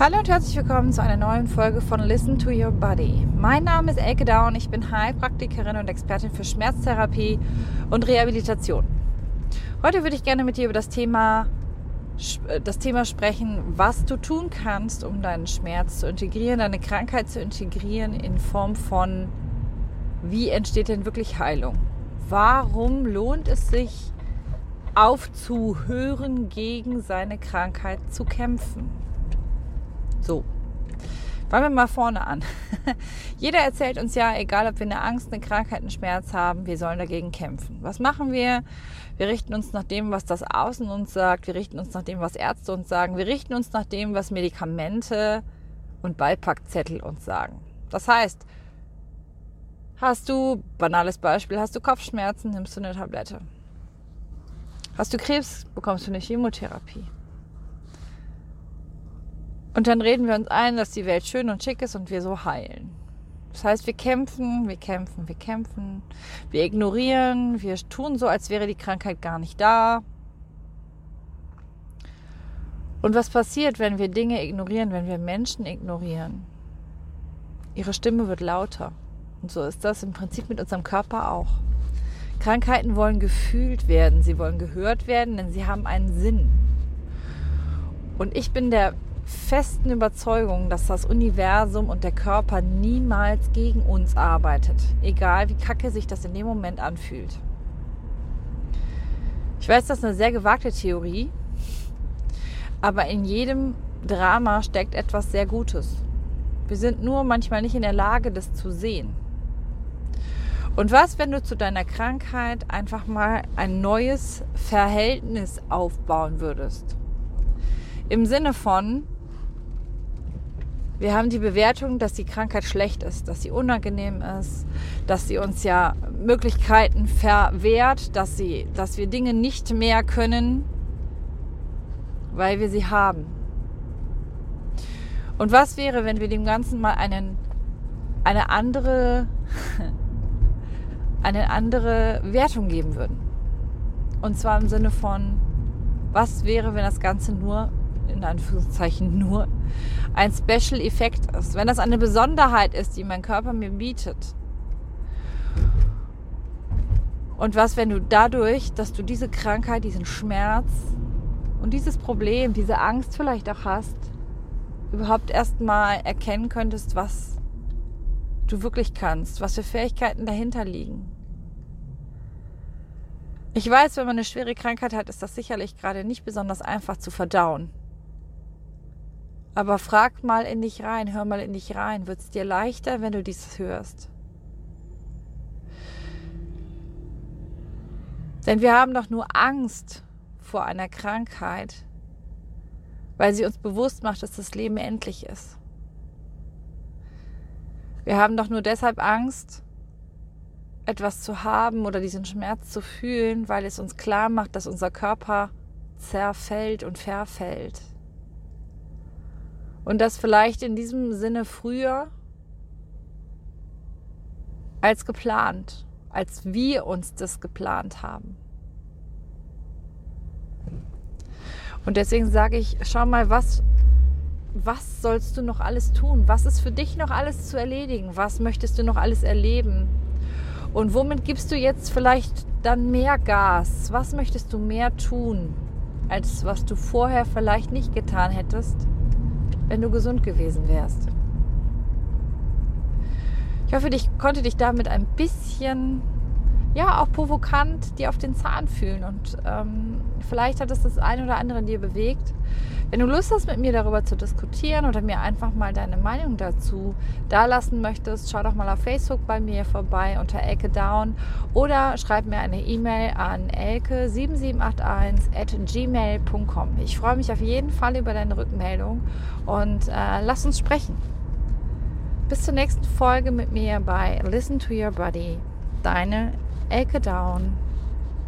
Hallo und herzlich willkommen zu einer neuen Folge von Listen to Your Body. Mein Name ist Elke Down, ich bin Heilpraktikerin und Expertin für Schmerztherapie und Rehabilitation. Heute würde ich gerne mit dir über das Thema, äh, das Thema sprechen, was du tun kannst, um deinen Schmerz zu integrieren, deine Krankheit zu integrieren in Form von, wie entsteht denn wirklich Heilung? Warum lohnt es sich, aufzuhören, gegen seine Krankheit zu kämpfen? So, fangen wir mal vorne an. Jeder erzählt uns ja, egal ob wir eine Angst, eine Krankheit, einen Schmerz haben, wir sollen dagegen kämpfen. Was machen wir? Wir richten uns nach dem, was das Außen uns sagt. Wir richten uns nach dem, was Ärzte uns sagen. Wir richten uns nach dem, was Medikamente und Beipackzettel uns sagen. Das heißt, hast du, banales Beispiel, hast du Kopfschmerzen, nimmst du eine Tablette. Hast du Krebs, bekommst du eine Chemotherapie. Und dann reden wir uns ein, dass die Welt schön und schick ist und wir so heilen. Das heißt, wir kämpfen, wir kämpfen, wir kämpfen, wir ignorieren, wir tun so, als wäre die Krankheit gar nicht da. Und was passiert, wenn wir Dinge ignorieren, wenn wir Menschen ignorieren? Ihre Stimme wird lauter. Und so ist das im Prinzip mit unserem Körper auch. Krankheiten wollen gefühlt werden, sie wollen gehört werden, denn sie haben einen Sinn. Und ich bin der festen Überzeugung, dass das Universum und der Körper niemals gegen uns arbeitet, egal wie kacke sich das in dem Moment anfühlt. Ich weiß, das ist eine sehr gewagte Theorie, aber in jedem Drama steckt etwas sehr Gutes. Wir sind nur manchmal nicht in der Lage, das zu sehen. Und was, wenn du zu deiner Krankheit einfach mal ein neues Verhältnis aufbauen würdest? Im Sinne von, wir haben die Bewertung, dass die Krankheit schlecht ist, dass sie unangenehm ist, dass sie uns ja Möglichkeiten verwehrt, dass, sie, dass wir Dinge nicht mehr können, weil wir sie haben. Und was wäre, wenn wir dem Ganzen mal einen, eine andere, eine andere Wertung geben würden? Und zwar im Sinne von, was wäre, wenn das Ganze nur in Anführungszeichen nur ein Special Effekt ist, wenn das eine Besonderheit ist, die mein Körper mir bietet. Und was, wenn du dadurch, dass du diese Krankheit, diesen Schmerz und dieses Problem, diese Angst vielleicht auch hast, überhaupt erstmal erkennen könntest, was du wirklich kannst, was für Fähigkeiten dahinter liegen. Ich weiß, wenn man eine schwere Krankheit hat, ist das sicherlich gerade nicht besonders einfach zu verdauen. Aber frag mal in dich rein, hör mal in dich rein. Wird es dir leichter, wenn du dies hörst? Denn wir haben doch nur Angst vor einer Krankheit, weil sie uns bewusst macht, dass das Leben endlich ist. Wir haben doch nur deshalb Angst, etwas zu haben oder diesen Schmerz zu fühlen, weil es uns klar macht, dass unser Körper zerfällt und verfällt. Und das vielleicht in diesem Sinne früher als geplant, als wir uns das geplant haben. Und deswegen sage ich, schau mal, was, was sollst du noch alles tun? Was ist für dich noch alles zu erledigen? Was möchtest du noch alles erleben? Und womit gibst du jetzt vielleicht dann mehr Gas? Was möchtest du mehr tun, als was du vorher vielleicht nicht getan hättest? Wenn du gesund gewesen wärst. Ich hoffe, ich konnte dich damit ein bisschen, ja, auch provokant dir auf den Zahn fühlen und ähm, vielleicht hat es das eine oder andere in dir bewegt. Wenn du Lust hast, mit mir darüber zu diskutieren oder mir einfach mal deine Meinung dazu dalassen möchtest, schau doch mal auf Facebook bei mir vorbei unter Elke Down oder schreib mir eine E-Mail an elke7781 at gmail.com. Ich freue mich auf jeden Fall über deine Rückmeldung und äh, lass uns sprechen. Bis zur nächsten Folge mit mir bei Listen to Your Body. Deine Elke Down.